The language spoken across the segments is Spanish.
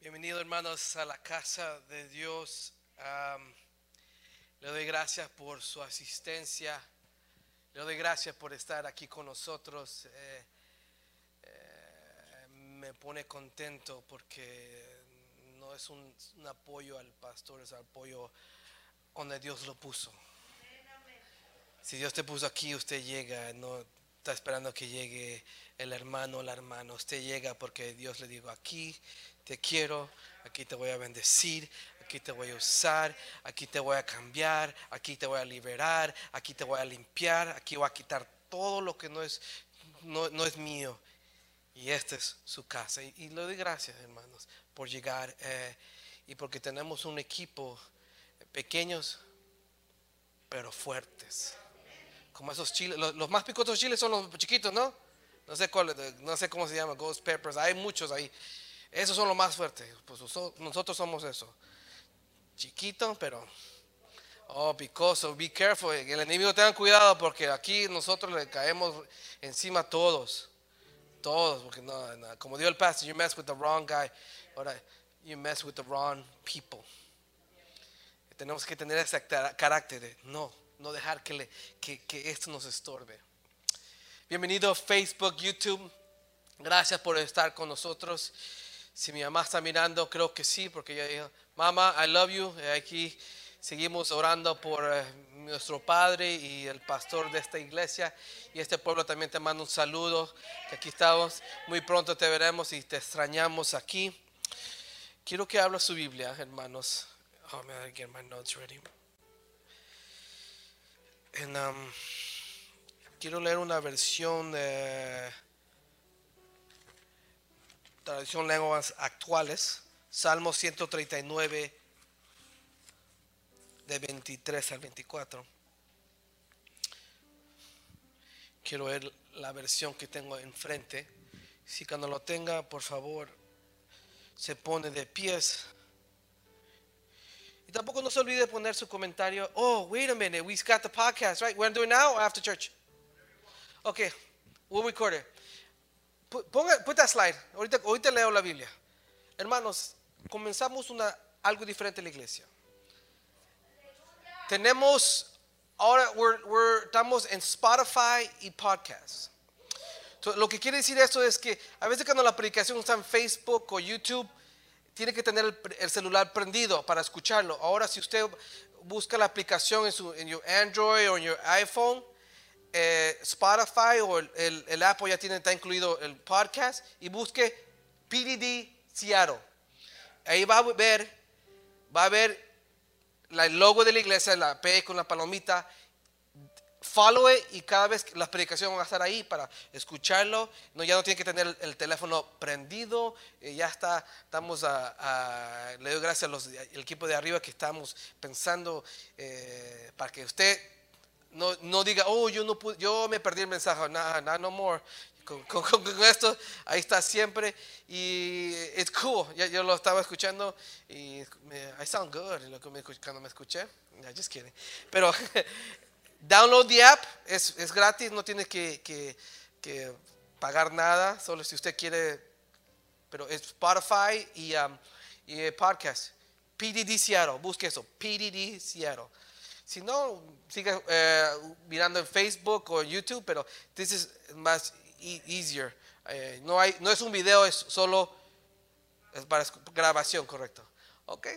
Bienvenido hermanos a la casa de Dios. Le doy gracias por su asistencia. Le doy gracias por estar aquí con nosotros. Eh, eh, me pone contento porque no es un, un apoyo al pastor, es apoyo donde Dios lo puso. Si Dios te puso aquí, usted llega, no está esperando que llegue el hermano o la hermana. Usted llega porque Dios le digo, aquí te quiero, aquí te voy a bendecir, aquí te voy a usar, aquí te voy a cambiar, aquí te voy a liberar, aquí te voy a limpiar, aquí voy a quitar todo lo que no es, no, no es mío. Y esta es su casa. Y, y le doy gracias, hermanos, por llegar eh, y porque tenemos un equipo eh, pequeños, pero fuertes. Como esos chiles, los, más picosos chiles son los chiquitos, ¿no? No sé, cuál, no sé cómo se llama, ghost peppers. Hay muchos ahí. Esos son los más fuertes. Pues nosotros somos eso. Chiquito, pero. Oh, picoso. Be careful. El enemigo tengan cuidado porque aquí nosotros le caemos encima a todos. Todos. Porque no, no, como dijo el pastor, you mess with the wrong guy. Ahora, you mess with the wrong people. Tenemos que tener ese carácter de no, no dejar que, le, que, que esto nos estorbe. Bienvenido a Facebook, YouTube. Gracias por estar con nosotros. Si mi mamá está mirando, creo que sí, porque ella dijo, mamá, I love you. Y aquí seguimos orando por eh, nuestro padre y el pastor de esta iglesia. Y este pueblo también te manda un saludo, que aquí estamos. Muy pronto te veremos y te extrañamos aquí. Quiero que hable su Biblia, hermanos. Oh, man, I get my notes ready. Quiero leer una versión de traducción lenguas actuales, Salmo 139, de 23 al 24. Quiero ver la versión que tengo enfrente. Si cuando lo tenga, por favor, se pone de pies. Y tampoco no se olvide poner su comentario. Oh, wait a minute, we got the podcast, right? We're gonna do it now or after church? Okay, we'll record it. Pu- Ponga, put that slide. Ahorita, ahorita leo la Biblia. Hermanos, comenzamos una, algo diferente en la iglesia. Tenemos, ahora estamos en Spotify y podcast. So, lo que quiere decir esto es que a veces cuando la predicación está en Facebook o YouTube, tiene que tener el, el celular prendido para escucharlo. Ahora, si usted busca la aplicación en su Android o en your iPhone, eh, Spotify o el, Apple ya tiene, está incluido el podcast y busque PDD Seattle. Ahí va a ver, va a ver el logo de la iglesia, la P con la palomita. Follow it y cada vez las predicaciones van a estar ahí para escucharlo. No, ya no tiene que tener el, el teléfono prendido. eh, ya está, estamos a, a- le doy gracias al equipo de arriba que estamos pensando eh, para que usted no, no diga, oh, yo, no pude- yo me perdí el mensaje, nada, nada, no more. Con, con- con- esto, ahí está siempre. Y it's cool. Ya, yo lo estaba escuchando y me, I sound good cuando me escuché. No, just kidding. Pero download the app, es, es gratis, no tiene que, que- pagar nada, solo si usted quiere. Pero es Spotify y, um, y eh, podcast. PDD Seattle, busque eso, PDD Seattle. Si no, siga eh, mirando en Facebook o YouTube, pero this is más e- easier. Eh, no, hay, no es un video, es solo es para grabación, correcto. Ok.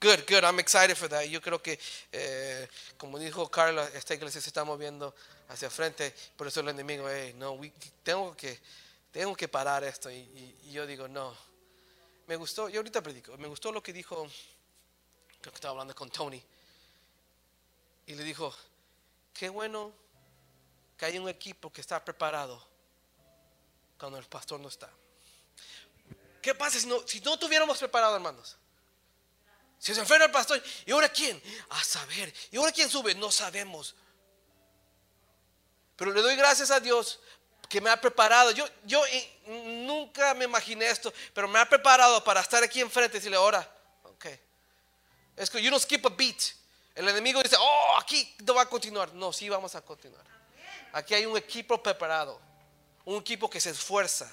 Good, good. I'm excited for that. Yo creo que, eh, como dijo Carla, esta iglesia se está moviendo hacia frente. Por eso el enemigo, hey, no, we- tengo, que, tengo que parar esto. Y, y- y yo digo, no. Me gustó, yo ahorita predico, me gustó lo que dijo, creo que estaba hablando con Tony. Y le dijo, qué bueno que hay un equipo que está preparado cuando el pastor no está. ¿Qué pasa si no, si no tuviéramos preparado, hermanos? Si se enferma el pastor, ¿y ahora quién? A saber. ¿Y ahora quién sube? No sabemos. Pero le doy gracias a Dios que me ha preparado. Yo, yo eh, nunca me imaginé esto, pero me ha preparado para estar aquí enfrente y decirle, ahora, ok. Es que you don't skip a beat. El enemigo dice, oh, aquí no va a continuar. No, sí vamos a continuar. Aquí hay un equipo preparado, un equipo que se esfuerza.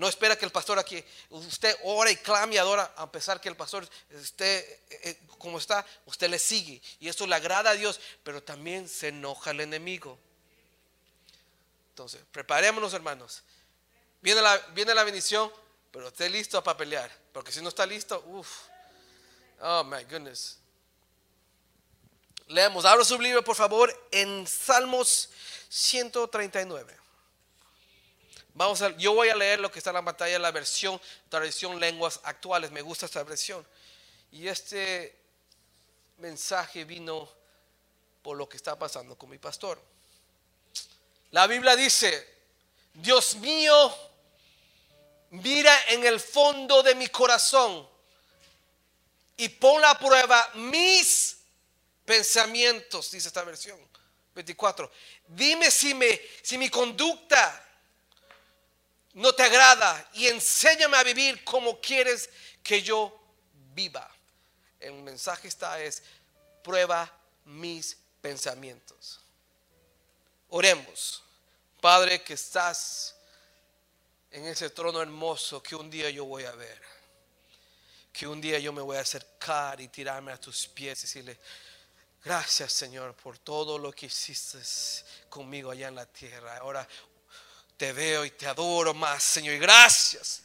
No espera que el pastor aquí, usted ora y clame y adora, a pesar que el pastor esté eh, eh, como está, usted le sigue. Y eso le agrada a Dios, pero también se enoja el enemigo. Entonces, preparémonos hermanos. Viene la, viene la bendición, pero esté listo para pelear. Porque si no está listo, uff. Oh my goodness. Leemos, abra su libro por favor en Salmos 139. Vamos a, yo voy a leer lo que está en la pantalla, la versión, tradición lenguas actuales. Me gusta esta versión. Y este mensaje vino por lo que está pasando con mi pastor. La Biblia dice, Dios mío, mira en el fondo de mi corazón y pon a prueba mis pensamientos, dice esta versión 24. Dime si, me, si mi conducta no te agrada y enséñame a vivir como quieres que yo viva. El mensaje está es, prueba mis pensamientos. Oremos. Padre que estás en ese trono hermoso que un día yo voy a ver. Que un día yo me voy a acercar y tirarme a tus pies y decirle, gracias Señor por todo lo que hiciste conmigo allá en la tierra. Ahora te veo y te adoro más, Señor. Y gracias,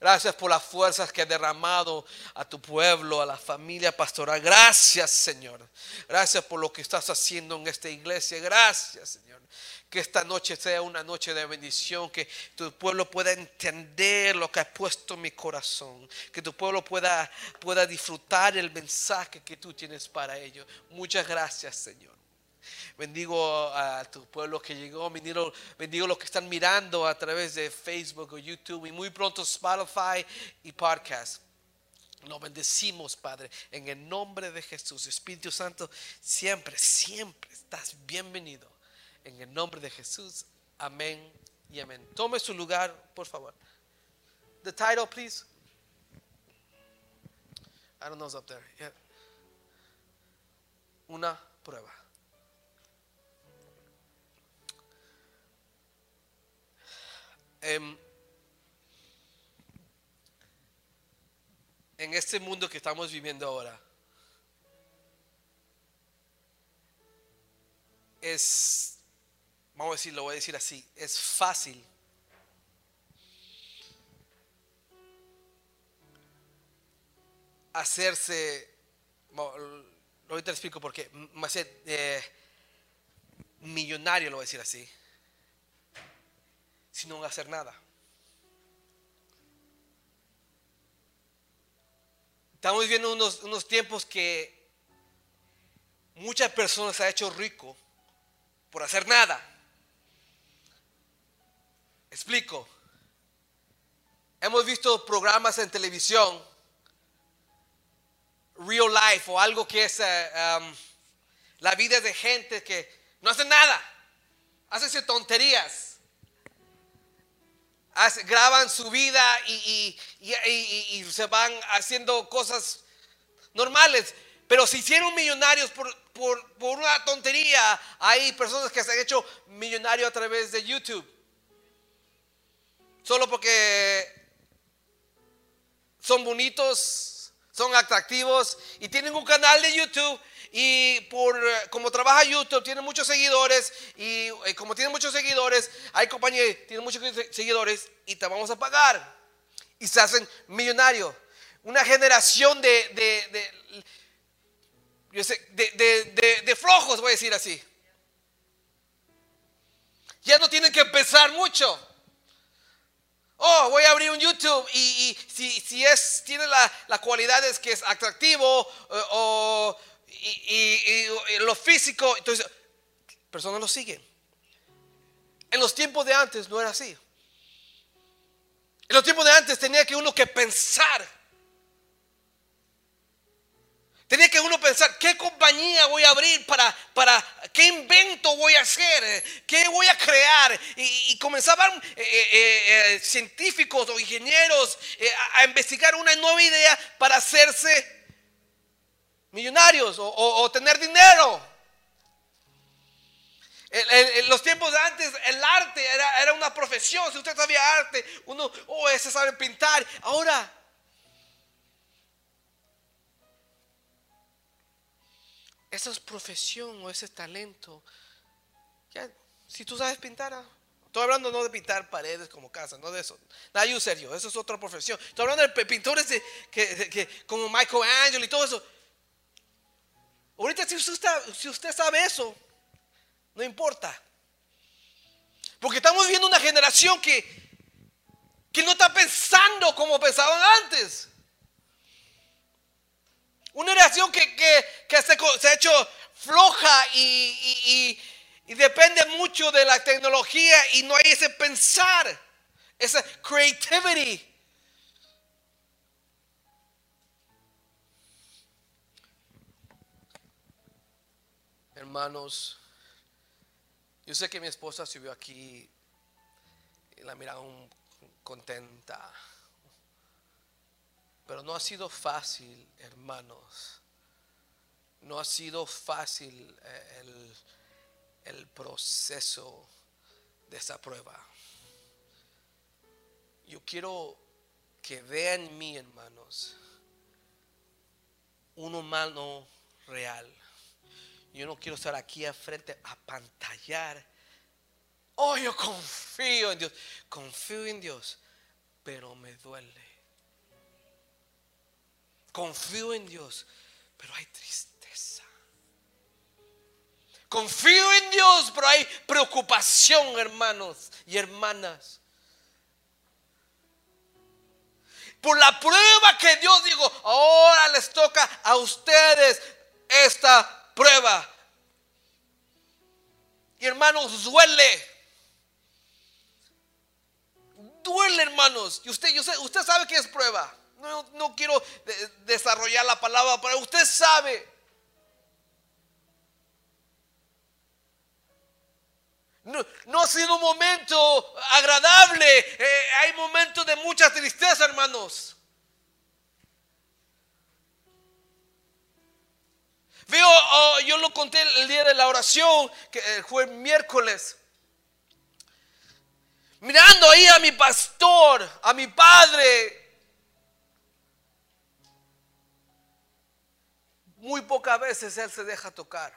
Gracias por las fuerzas que has derramado a tu pueblo, a la familia pastoral. Gracias, Señor. Gracias por lo que estás haciendo en esta iglesia. Gracias, Señor. Que esta noche sea una noche de bendición, que tu pueblo pueda entender lo que has puesto en mi corazón, que tu pueblo pueda, pueda disfrutar el mensaje que tú tienes para ellos. Muchas gracias, Señor. Bendigo a tu pueblo que llegó. Bendigo, bendigo los que están mirando a través de Facebook o YouTube y muy pronto Spotify y podcast. Nos bendecimos, Padre, en el nombre de Jesús. Espíritu Santo, siempre, siempre estás bienvenido. En el nombre de Jesús. Amén y amén. Tome su lugar, por favor. The title, please. I don't know what's up there. Una prueba. Em, en este mundo que estamos viviendo ahora, es, vamos a decir, lo voy a decir así, es fácil hacerse, ahorita explico por qué, eh, millonario, lo voy a decir así sino hacer nada. Estamos viviendo unos, unos tiempos que muchas personas se han hecho rico por hacer nada. Explico. Hemos visto programas en televisión, real life o algo que es um, la vida de gente que no hace nada, hacen tonterías graban su vida y, se van haciendo cosas normales. Pero si hicieron millonarios por, por, una tontería, hay personas que se han hecho millonarios a través de YouTube. Solo porque son bonitos, son atractivos y tienen un canal de YouTube y por como trabaja YouTube, tiene muchos seguidores y, eh, como tiene muchos seguidores, hay compañías que tienen muchos seguidores y te vamos a pagar. Y se hacen millonarios. Una generación de, de, de flojos, voy a decir así. Ya no tienen que empezar mucho. Oh, voy a abrir un YouTube y, si, si, es, tiene la, la cualidad es que es atractivo eh, o, y, lo físico, entonces personas lo siguen. En los tiempos de antes no era así. En los tiempos de antes tenía que uno que pensar. Tenía que uno pensar, ¿qué compañía voy a abrir para, para qué invento voy a hacer? ¿Qué voy a crear? Y, comenzaban eh, eh, eh, científicos o ingenieros a investigar una nueva idea para hacerse millonarios o, tener dinero. En los tiempos de antes, el arte era, era, una profesión. Si usted sabía arte, uno, oh, ese sabe pintar. Ahora, esa es profesión o ese talento. Ya, si tú sabes pintar, ah, estoy hablando no de pintar paredes como casa, no de eso. Nada, yo serio, eso es otra profesión. Estoy hablando de pintores de, que, que, como y todo eso. Ahorita si usted, si usted sabe eso, no importa. Porque estamos viviendo una generación que, que no está pensando como pensaban antes. Una generación que, que, se, ha hecho floja y, y, depende mucho de la tecnología y no hay ese pensar, esa creativity. Hermanos, yo sé que mi esposa subió aquí y la miraron contenta. Pero no ha sido fácil, hermanos. No ha sido fácil eh, el, el proceso de esa prueba. Yo quiero que vean en mí, hermanos, un humano real yo no quiero estar aquí a frente a pantallar. Oh, yo confío en Dios. Confío en Dios, pero me duele. Confío en Dios, pero hay tristeza. Confío en Dios, pero hay preocupación, hermanos y hermanas. Por la prueba que Dios dijo, ahora les toca a ustedes esta prueba. Y hermanos, duele. Duele, hermanos. Y usted, usted sabe que es prueba. No, no quiero desarrollar la palabra, pero usted sabe. No, ha sido un momento agradable. Eh, hay momentos de mucha tristeza, hermanos. Veo, oh, yo lo conté el día de la oración, que eh, fue miércoles. Mirando ahí a mi pastor, a mi padre. Muy pocas veces él se deja tocar.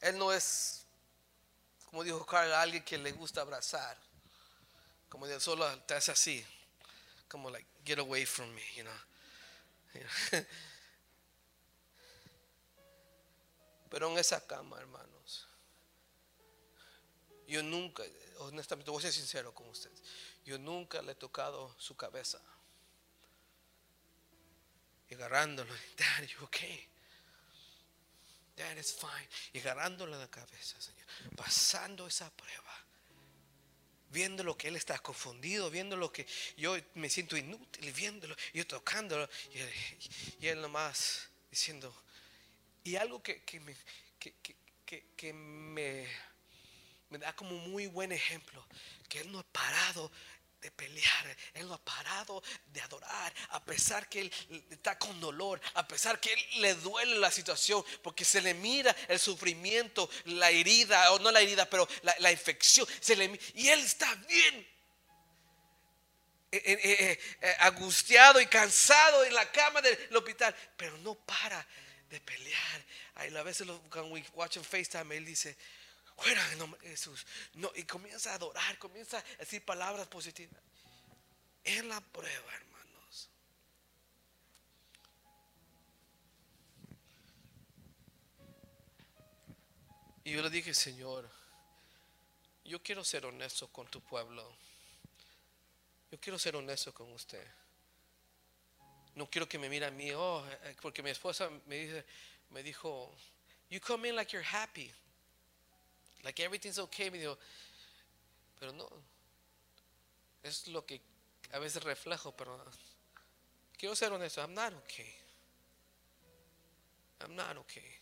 Él no es, como dijo Carl, alguien que le gusta abrazar. Como de solo te así. Como like, get away from me, you know. Pero en esa cama, hermanos, yo nunca, honestamente, voy a ser sincero con ustedes, yo nunca le he tocado su cabeza. Y agarrándolo, Dad, you okay? Dad, it's fine. Y agarrándolo la cabeza, Señor. Pasando esa prueba. Viendo lo que Él está confundido, viendo lo que yo me siento inútil, viéndolo, yo tocándolo. Y, y Él nomás diciendo, y algo que, me, que, me, me da como muy buen ejemplo, que Él no ha parado de pelear, Él no ha parado de adorar, a pesar que Él está con dolor, a pesar que Él le duele la situación, porque se le mira el sufrimiento, la herida, o no la herida, pero la, infección, se le, y Él está bien. Eh, eh, eh, angustiado y cansado en la cama del hospital, pero no para de pelear. a veces cuando we watch FaceTime, él dice, fuera en nombre de Jesús. No, y comienza a adorar, comienza a decir palabras positivas. En la prueba, hermanos. Y yo le dije, Señor, yo quiero ser honesto con tu pueblo. Yo quiero ser honesto con usted. No quiero que me mire a mí, oh, eh, eh, porque mi esposa me dice, me dijo, you come in like you're happy, like everything's okay. Me dijo, pero no, es lo que a veces reflejo, pero quiero ser honesto, I'm not okay. I'm not okay.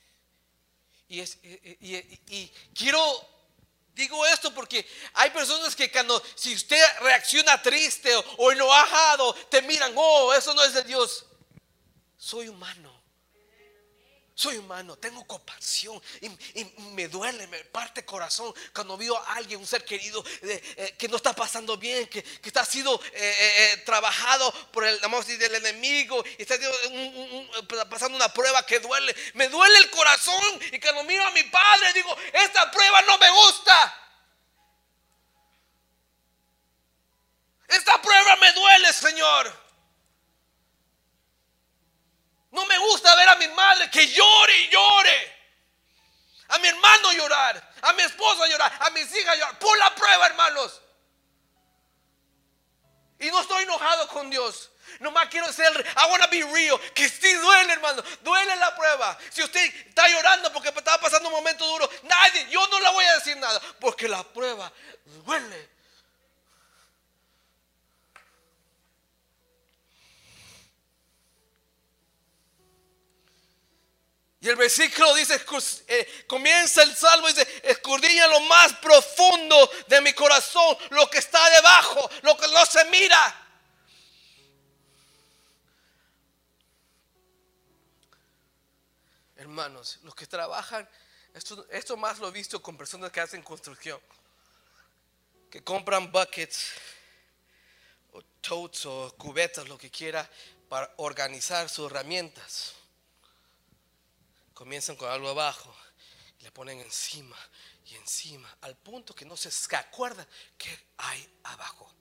Y, es, y, y quiero Digo esto porque hay personas que cuando si usted reacciona triste o, enojado, te miran, oh, eso no es de Dios. Soy humano. Soy humano, tengo compasión y, me duele, me parte corazón cuando veo a alguien, un ser querido, eh, que no está pasando bien, que, está siendo eh, eh, trabajado por el amor del enemigo y está pasando una prueba que duele. Me duele el corazón y cuando miro a mi padre digo, esta prueba no me gusta. Esta prueba me duele, Señor. No me gusta ver a mi madre que llore y llore. A mi hermano llorar. A mi esposa llorar. A mis hijas llorar. Por la prueba, hermanos. Y no estoy enojado con Dios. Nomás quiero ser, I want to be real. Que sí duele, hermano. Duele la prueba. Si usted está llorando porque estaba pasando un momento duro, nadie, yo no le voy a decir nada. Porque la prueba duele. Y el versículo dice, eh, comienza el salmo y dice, escudriña lo más profundo de mi corazón, lo que está debajo, lo que no se mira. Hermanos, los que trabajan, esto, esto más lo he visto con personas que hacen construcción, que compran buckets o totes o cubetas, lo que quiera, para organizar sus herramientas comienzan con algo abajo le ponen encima y encima, al punto que no se acuerda que hay abajo.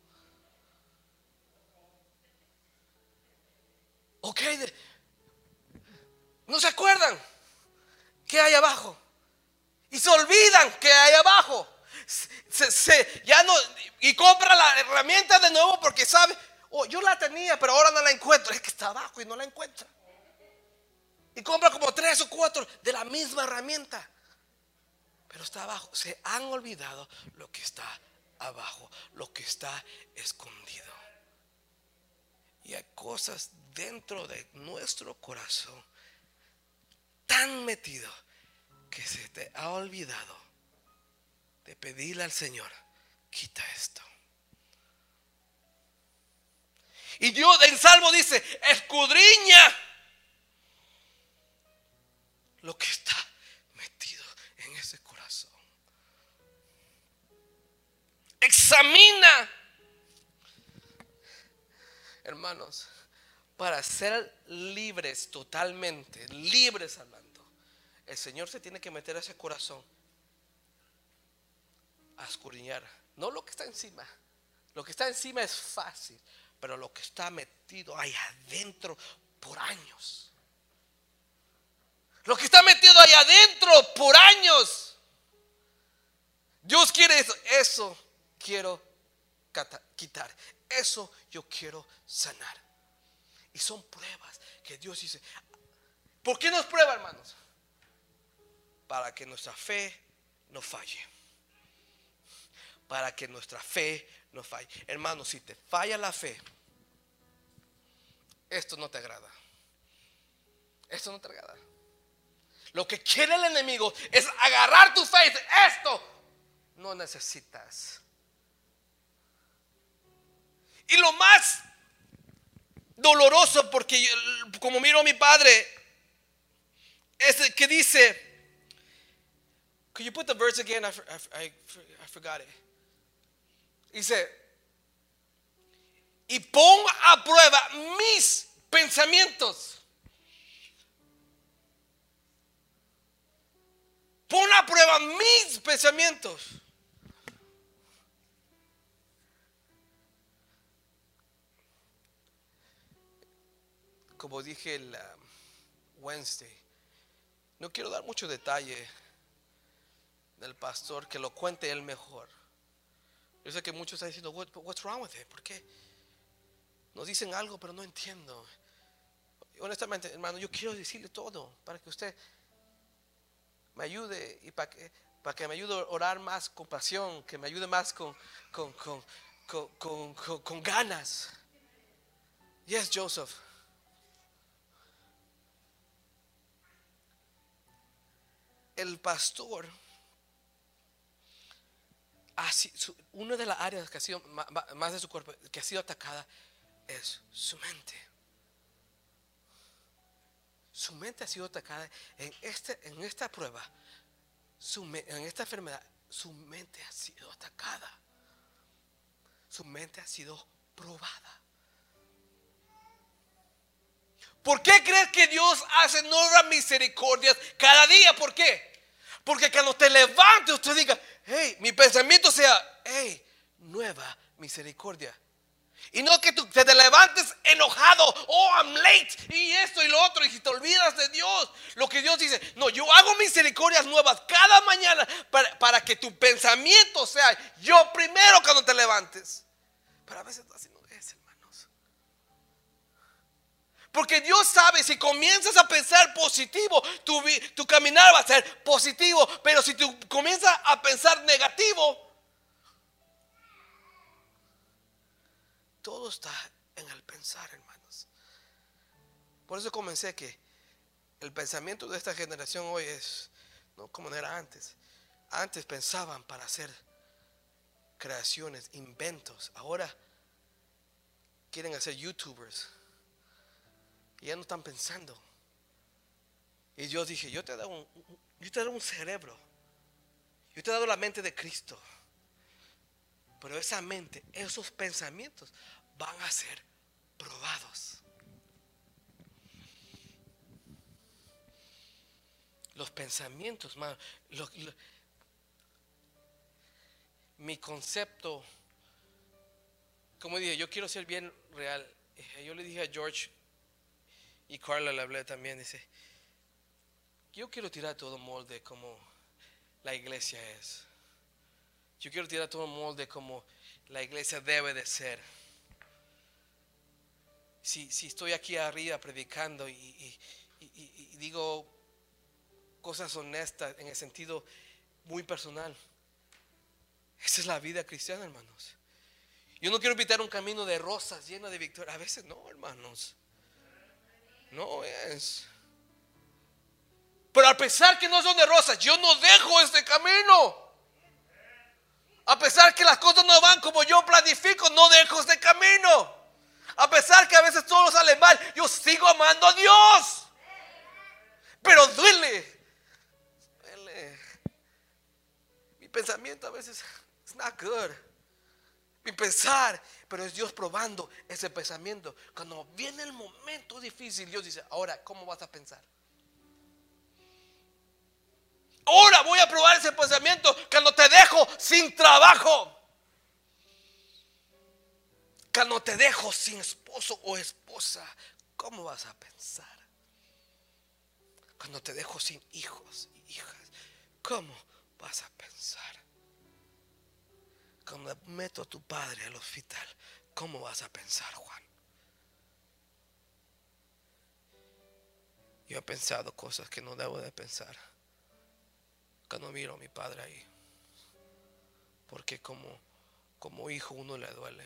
Ok, no se acuerdan que hay abajo. Y se olvidan que hay abajo. Ya no, y compra la herramienta de nuevo porque sabe, oh, yo la tenía, pero ahora no la encuentro. Es que está abajo y no la encuentra. Y compra como tres o cuatro de la misma herramienta. Pero está abajo. Se han olvidado lo que está abajo, lo que está escondido. Y hay cosas dentro de nuestro corazón tan metido que se te ha olvidado de pedirle al Señor, quita esto. Y Dios en Salmo dice, escudriña lo que está metido en ese corazón. Examina, hermanos, para ser libres totalmente, libres hablando, el Señor se tiene que meter a ese corazón a escudriñar. No lo que está encima. Lo que está encima es fácil, pero lo que está metido ahí adentro por años lo que está metido ahí adentro por años. Dios quiere eso. Eso quiero quitar. Eso yo quiero sanar. Y son pruebas que Dios dice. ¿Por qué nos prueba, hermanos? Para que nuestra fe no falle. Para que nuestra fe no falle. Hermanos, si te falla la fe, esto no te agrada. Esto no te agrada. Lo que quiere el enemigo es agarrar tu fe esto no necesitas. Y lo más doloroso, porque como miro a mi padre, es que dice, Could you put the verse again? I, I, I forgot it. Dice, y pon a prueba mis pensamientos. Pon a prueba mis pensamientos. Como dije el um, Wednesday, no quiero dar mucho detalle del pastor, que lo cuente él mejor. Yo sé que muchos están diciendo, what's wrong with it? ¿Por qué? Nos dicen algo, pero no entiendo. Honestamente, hermano, yo quiero decirle todo para que usted me ayude y para que, para que me ayude a orar más con pasión, que me ayude más con, con, con, con ganas. Yes, Joseph. El pastor, una de las áreas que ha sido más de su cuerpo, que ha sido atacada, es su mente. Su mente ha sido atacada en, este, en esta prueba, su en esta enfermedad, su mente ha sido atacada. Su mente ha sido probada. ¿Por qué crees que Dios hace nuevas misericordias cada día? ¿Por qué? Porque cuando te levantes, usted diga, hey, mi pensamiento sea, hey, nueva misericordia. Y no que tú te, te levantes enojado, oh, I'm late, y esto y lo otro, y si te olvidas de Dios, lo que Dios dice, no, yo hago misericordias nuevas cada mañana para, para que tu pensamiento sea yo primero cuando te levantes. Pero a veces así no es, hermanos. Porque Dios sabe, si comienzas a pensar positivo, tu, tu caminar va a ser positivo. Pero si tú comienzas a pensar negativo, todo está en el pensar, hermanos. Por eso comencé que el pensamiento de esta generación hoy es, no como era antes. Antes pensaban para hacer creaciones, inventos. Ahora quieren hacer youtubers. Y ya no están pensando. Y Dios dije, yo te he dado un, yo te he dado un cerebro. Yo te he dado la mente de Cristo. Pero esa mente, esos pensamientos van a ser probados. Los pensamientos, man, mi concepto, como dije, yo quiero ser bien real. Eh, Yo le dije a George y Carla le hablé también, dice, yo quiero tirar todo molde como la iglesia es. Yo quiero tirar todo molde como la iglesia debe de ser. Si, si estoy aquí arriba predicando y, digo cosas honestas en el sentido muy personal, esa es la vida cristiana, hermanos. Yo no quiero evitar un camino de rosas lleno de victoria. A veces no, hermanos. No es. Pero a pesar que no son de rosas, yo no dejo este camino. A pesar que las cosas no van como yo planifico, no dejo este camino. A pesar que a veces todo sale mal, yo sigo amando a Dios. Pero duele. Duele. Mi pensamiento a veces es not good. Mi pensar, pero es Dios probando ese pensamiento. Cuando viene el momento difícil, Dios dice, ahora, ¿cómo vas a pensar? Ahora voy a probar ese pensamiento cuando te dejo sin trabajo. Cuando te dejo sin esposo o esposa, ¿cómo vas a pensar? Cuando te dejo sin hijos y hijas, ¿cómo vas a pensar? Cuando meto a tu padre al hospital, ¿cómo vas a pensar, Juan? Yo he pensado cosas que no debo de pensar cuando miro a mi padre ahí. Porque como, como hijo uno le duele.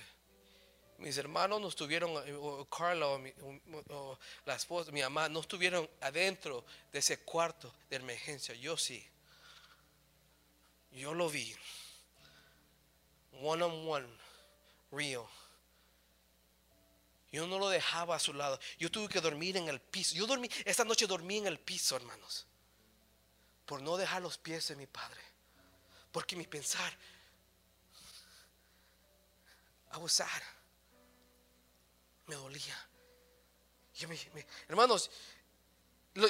Mis hermanos no estuvieron, eh, o Carla o, mi- la esposa, mi mamá, no estuvieron adentro de ese cuarto de emergencia. Yo sí. Yo lo vi. One on one, real. Yo no lo dejaba a su lado. Yo tuve que dormir en el piso. Yo dormí, esta noche dormí en el piso, hermanos por no dejar los pies de mi padre. Porque mi pensar, sad. Me dolía. Yo me- me- hermanos,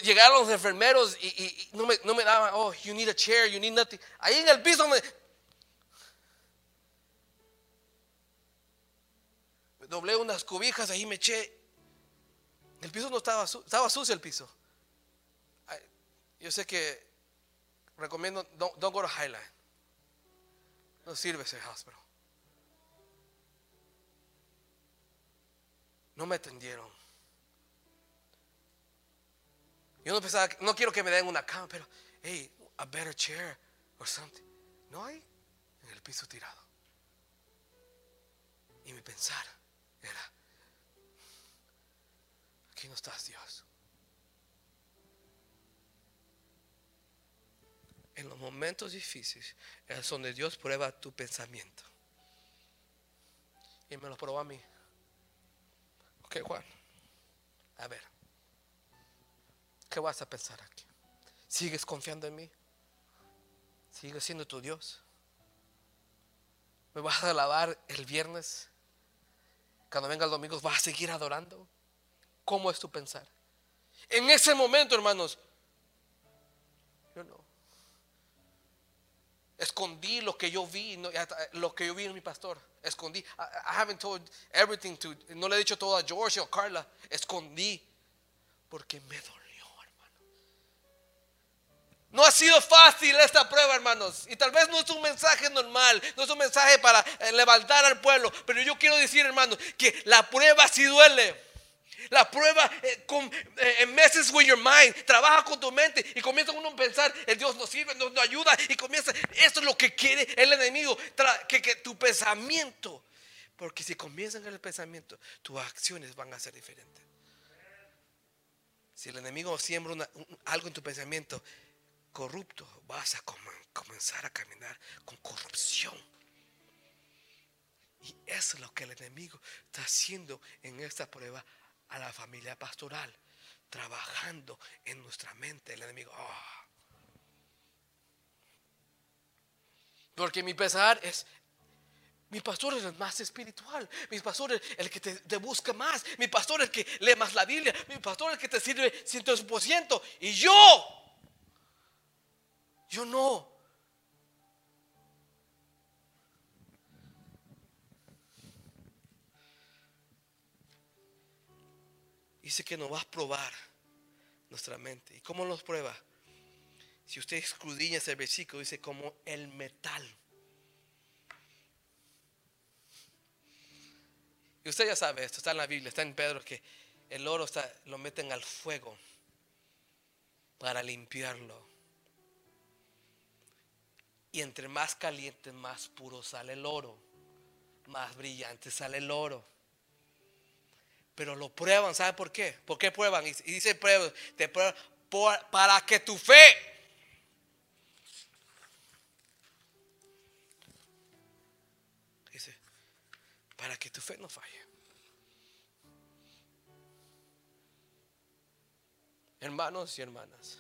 llegaron los enfermeros y, no, me, daban, oh, you need a chair, you need nothing. Ahí en el piso me, me doblé unas cobijas, ahí me eché. El piso no estaba, su- estaba sucio el piso. Yo sé que recomiendo don't, don't go to Highline. No sirve ese hospital. No me atendieron. Yo no pensaba, no quiero que me den una cama, pero hey, a better chair or something. No hay en el piso tirado. Y mi pensar era, aquí no estás Dios. En los momentos difíciles es donde Dios prueba tu pensamiento. Y me lo probó a mí. Ok, Juan. A ver. ¿qué vas a pensar aquí? ¿Sigues confiando en mí? ¿Sigues siendo tu Dios? ¿Me vas a alabar el viernes? Cuando venga el domingo, ¿vas a seguir adorando? ¿Cómo es tu pensar? En ese momento, hermanos, Escondí lo que yo vi, lo que yo vi en mi pastor. Escondí. I, haven't told everything to. No le he dicho todo a George o Carla. Escondí. Porque me dolió, hermano. No ha sido fácil esta prueba, hermanos. Y tal vez no es un mensaje normal. No es un mensaje para eh, levantar al pueblo. Pero yo quiero decir, hermanos, que la prueba sí duele. La prueba eh, con, eh, messes with your mind. Trabaja con tu mente y comienza uno a pensar, el Dios nos sirve, nos, ayuda y comienza, esto es lo que quiere el enemigo, que, que tu pensamiento, porque si comienzan en el pensamiento, tus acciones van a ser diferentes. Si el enemigo siembra algo en tu pensamiento corrupto, vas a comenzar a caminar con corrupción. Y eso es lo que el enemigo está haciendo en esta prueba a la familia pastoral, trabajando en nuestra mente el enemigo. Ah. Porque mi pesar es, mi pastor es el más espiritual. Mi pastor es el que te, busca más. Mi pastor es el que lee más la Biblia. Mi pastor es el que te sirve 100%. Y yo, yo no. Dice que nos va a probar nuestra mente. ¿Y cómo nos prueba? Si usted escudriña ese versículo, dice como el metal. Y usted ya sabe esto, está en la Biblia, está en Pedro, que el oro lo meten al fuego para limpiarlo. Y entre más caliente, más puro sale el oro, más brillante sale el oro. Pero lo prueban, ¿sabe por qué? ¿Por qué prueban? Y, dice prueba, te prueban para que tu fe dice, para que tu fe no falle. Hermanos y hermanas,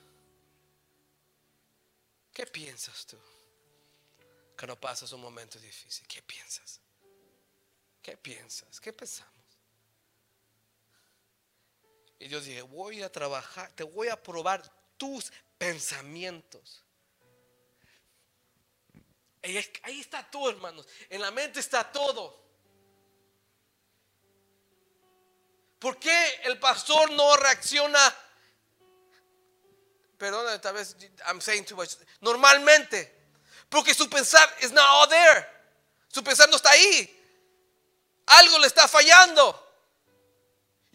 ¿qué piensas tú cuando pasas un momento difícil? ¿Qué piensas? ¿Qué piensas? ¿Qué pensamos? Y Dios dije, voy a trabajar, te voy a probar tus pensamientos. ahí está todo, hermanos. En la mente está todo. ¿Por qué el pastor no reacciona? Perdón, tal vez I'm saying too much. Normalmente, porque su pensar is not all there. Su pensar no está ahí. Algo le está fallando.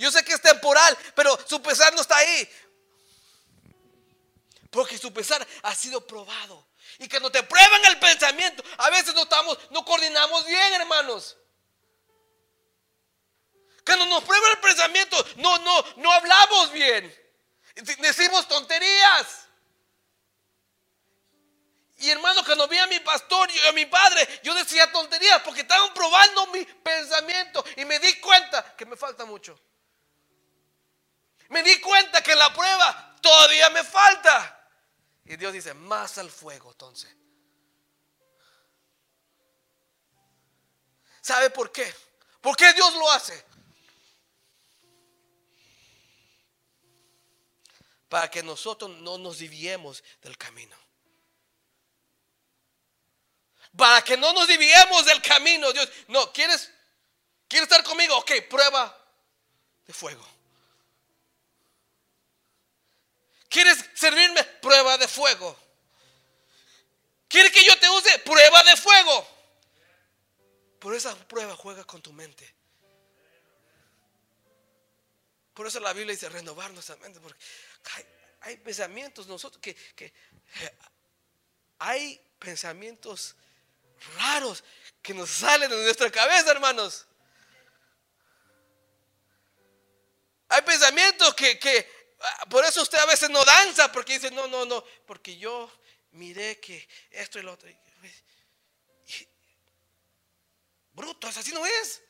Yo sé que es temporal, pero su pesar no está ahí. Porque su pesar ha sido probado. Y cuando te prueban el pensamiento, a veces no estamos, no coordinamos bien, hermanos. Cuando nos prueban el pensamiento, no, no, no hablamos bien. Decimos tonterías. Y hermano, cuando vi a mi pastor y a mi padre, yo decía tonterías porque estaban probando mi pensamiento y me di cuenta que me falta mucho. Me di cuenta que la prueba todavía me falta. Y Dios dice, más al fuego entonces. ¿Sabe por qué? ¿Por qué Dios lo hace? Para que nosotros no nos diviemos del camino. Para que no nos diviemos del camino. Dios, no, ¿quieres, ¿quieres estar conmigo? Ok, prueba de fuego. ¿Quieres servirme? Prueba de fuego. ¿Quieres que yo te use? Prueba de fuego. Por esa prueba juega con tu mente. Por eso la Biblia dice renovar nuestra mente. Porque hay, pensamientos nosotros que, que hay pensamientos raros que nos salen de nuestra cabeza, hermanos. Hay pensamientos que, que por eso usted a veces no danza, porque dice, no, no, no, porque yo miré que esto y lo otro. Brutos, así no es.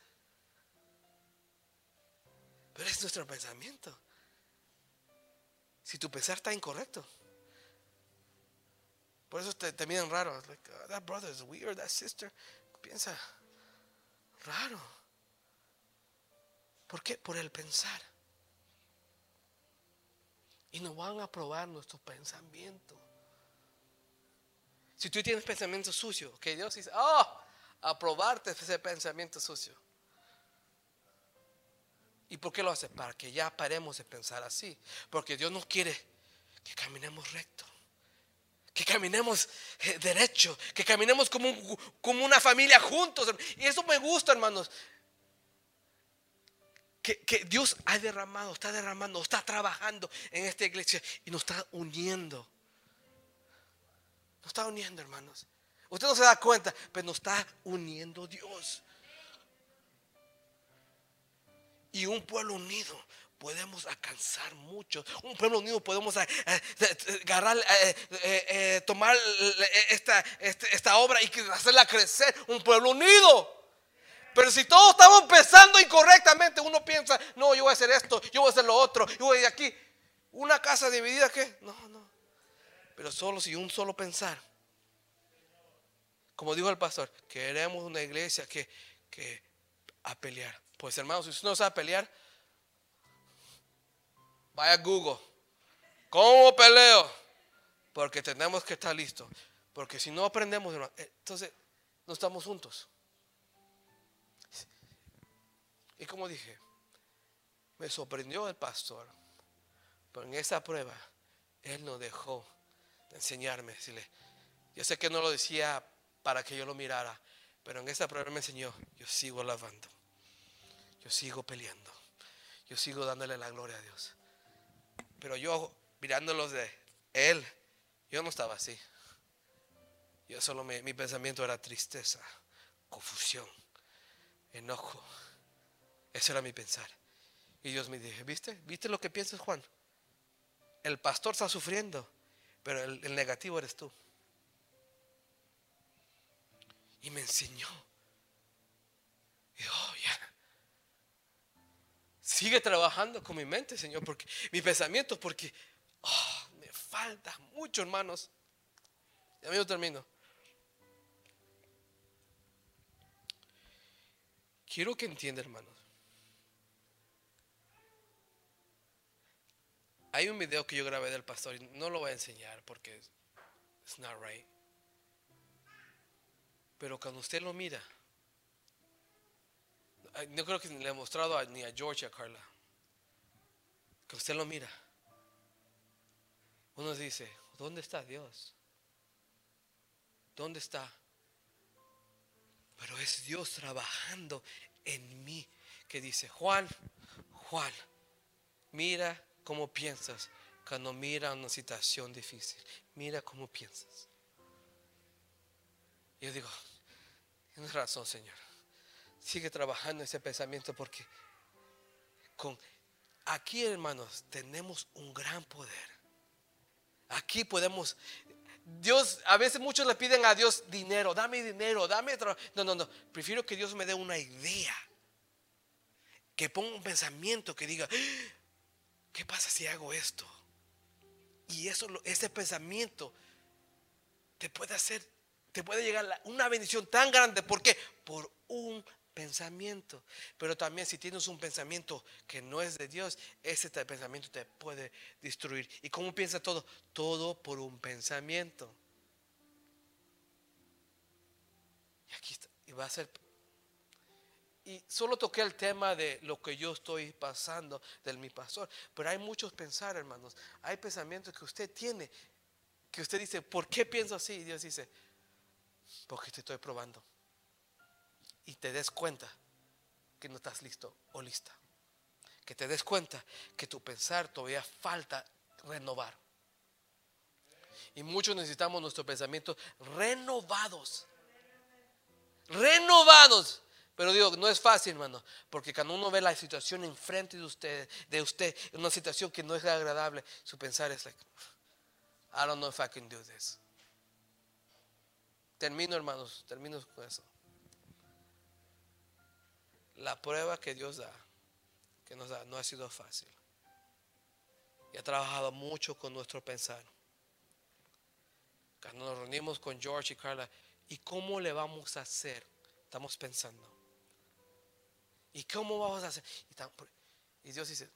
Pero es nuestro pensamiento. si tu pensar está incorrecto. Por eso te, te miran raro. Like, "Oh, that brother is weird, that sister. Piensa raro. ¿Por qué? Por el pensar. Y nos van a probar nuestro pensamiento. Si tú tienes pensamiento sucio, que Dios dice, oh, aprobarte ese pensamiento sucio. ¿Y por qué lo hace? Para que ya paremos de pensar así. Porque Dios nos quiere que caminemos recto. Que caminemos eh, derecho. Que caminemos como, un- como una familia juntos. Y eso me gusta, hermanos. Que, Dios ha derramado, está derramando, está trabajando en esta iglesia y nos está uniendo. Nos está uniendo, hermanos. Usted no se da cuenta, pero nos está uniendo Dios. Y un pueblo unido podemos alcanzar mucho. Un pueblo unido podemos eh, eh, agarrar, eh, eh, tomar esta, este- esta obra y hacerla crecer. Un pueblo unido. Pero si todos estamos pensando incorrectamente, uno piensa, no, yo voy a hacer esto, yo voy a hacer lo otro, yo voy de aquí. Una casa dividida, ¿qué? No, no. Pero solo si un solo pensar. Como dijo el pastor, queremos una iglesia que, que a pelear. Pues hermanos, si usted no sabe pelear, vaya a Google. ¿Cómo peleo? Porque tenemos que estar listos. Porque si no aprendemos, hermano, entonces no estamos juntos. Y como dije, me sorprendió el pastor. Pero en esa prueba, él no dejó de enseñarme. Decirle, yo sé que no lo decía para que yo lo mirara, pero en esa prueba me enseñó, yo sigo lavando, yo sigo peleando, yo sigo dándole la gloria a Dios. Pero yo mirándolos de él, yo no estaba así. Yo solo mi pensamiento era tristeza, confusión, enojo. Ese era mi pensar. Y Dios me dijo, ¿viste? ¿Viste lo que piensas, Juan? El pastor está sufriendo, pero el, negativo eres tú. Y me enseñó. Y oh, ya. Sigue trabajando con mi mente, Señor, porque mi pensamiento, porque oh, me falta mucho, hermanos. Ya mismo termino. Quiero que entienda, hermanos. Hay un video que yo grabé del pastor y no lo voy a enseñar porque it's not right. Pero cuando usted lo mira, no creo que le he mostrado a- ni a George ni a Carla. Que usted lo mira. Uno dice, ¿dónde está Dios? ¿Dónde está? Pero es Dios trabajando en mí que dice, Juan, Juan, mira cómo piensas cuando mira una situación difícil. Mira cómo piensas. Yo digo, tienes razón, Señor. Sigue trabajando ese pensamiento porque con aquí, hermanos, tenemos un gran poder. Aquí podemos Dios, a veces muchos le piden a Dios dinero, dame dinero, dame trabajo. No, no, no. Prefiero que Dios me dé una idea. Que ponga un pensamiento que diga, "Ah, ¿qué pasa si hago esto? Y eso, ese pensamiento te puede hacer, te puede llegar una bendición tan grande. ¿Por qué? Por un pensamiento. Pero también si tienes un pensamiento que no es de Dios, ese pensamiento te puede destruir. ¿Y cómo piensa todo? Todo por un pensamiento. Y aquí está. Y va a ser y solo toqué el tema de lo que yo estoy pasando del mi pastor. Pero hay muchos pensar, hermanos. Hay pensamientos que usted tiene. Que usted dice, ¿por qué pienso así? Y Dios dice, porque te estoy probando. Y te des cuenta que no estás listo o lista. Que te des cuenta que tu pensar todavía falta renovar. Y muchos necesitamos nuestros pensamientos renovados. Renovados. Pero digo, no es fácil, hermano, porque cuando uno ve la situación enfrente de usted, de usted, una situación que no es agradable, su pensar es like, I don't know if I can do this. Termino, hermanos, termino con eso. La prueba que Dios da, que nos da, no ha sido fácil. y ha trabajado mucho con nuestro pensar. Cuando nos reunimos con George y Carla, ¿y cómo le vamos a hacer? Estamos pensando. ¿Y cómo vamos a hacer? Y, Dios dice,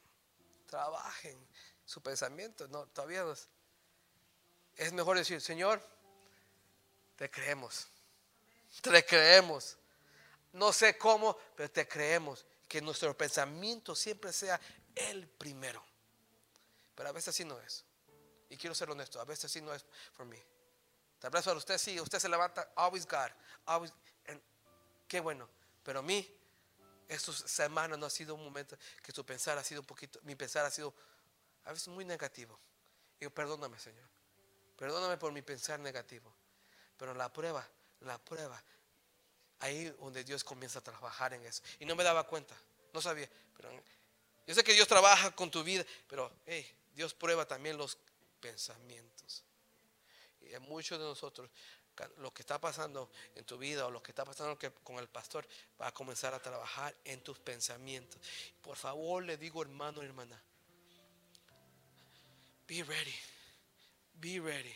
trabajen su pensamiento. No, todavía no es. Mejor decir, Señor, te creemos. Te creemos. No sé cómo, pero te creemos. Que nuestro pensamiento siempre sea el primero. Pero a veces así no es. Y quiero ser honesto, a veces así no es por mí. Tal vez para usted sí, usted se levanta, always God, always, qué bueno. Pero a mí, estos semanas no ha sido un momento que su pensar ha sido un poquito, mi pensar ha sido a veces muy negativo. Y perdóname, Señor. Perdóname por mi pensar negativo. Pero la prueba, la prueba, ahí donde Dios comienza a trabajar en eso. Y no me daba cuenta, no sabía. Pero yo sé que Dios trabaja con tu vida, pero hey, Dios prueba también los pensamientos. Y muchos de nosotros, lo que está pasando en tu vida o lo que está pasando con el pastor, va a comenzar a trabajar en tus pensamientos. Por favor, le digo hermano y hermana, be ready, be ready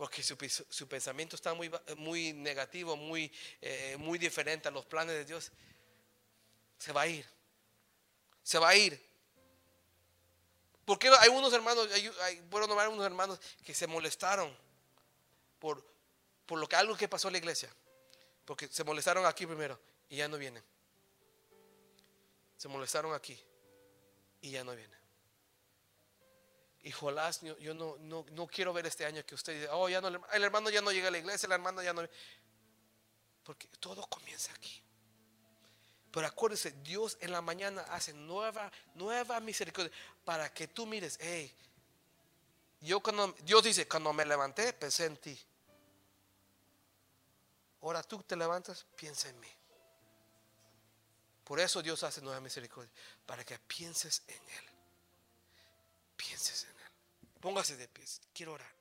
porque su, pensamiento está muy, muy negativo, muy, eh, muy diferente a los planes de Dios, se va a ir. Se va a ir. Porque hay unos hermanos, hay, hay, unos hermanos que se molestaron por, por lo que algo que pasó en la iglesia. Porque se molestaron aquí primero y ya no vienen. Se molestaron aquí y ya no vienen. Y Jolás, yo no, no, quiero ver este año que usted dice, oh, ya no, el hermano ya no llega a la iglesia, el hermano ya no. Porque todo comienza aquí. Pero acuérdese, Dios en la mañana hace nueva, nueva misericordia para que tú mires, hey, yo cuando, Dios dice, cuando me levanté, pensé en ti. Ahora tú te levantas, piensa en mí. Por eso Dios hace nueva misericordia, para que pienses en Él. Pienses en Él. Póngase de pies. Quiero orar.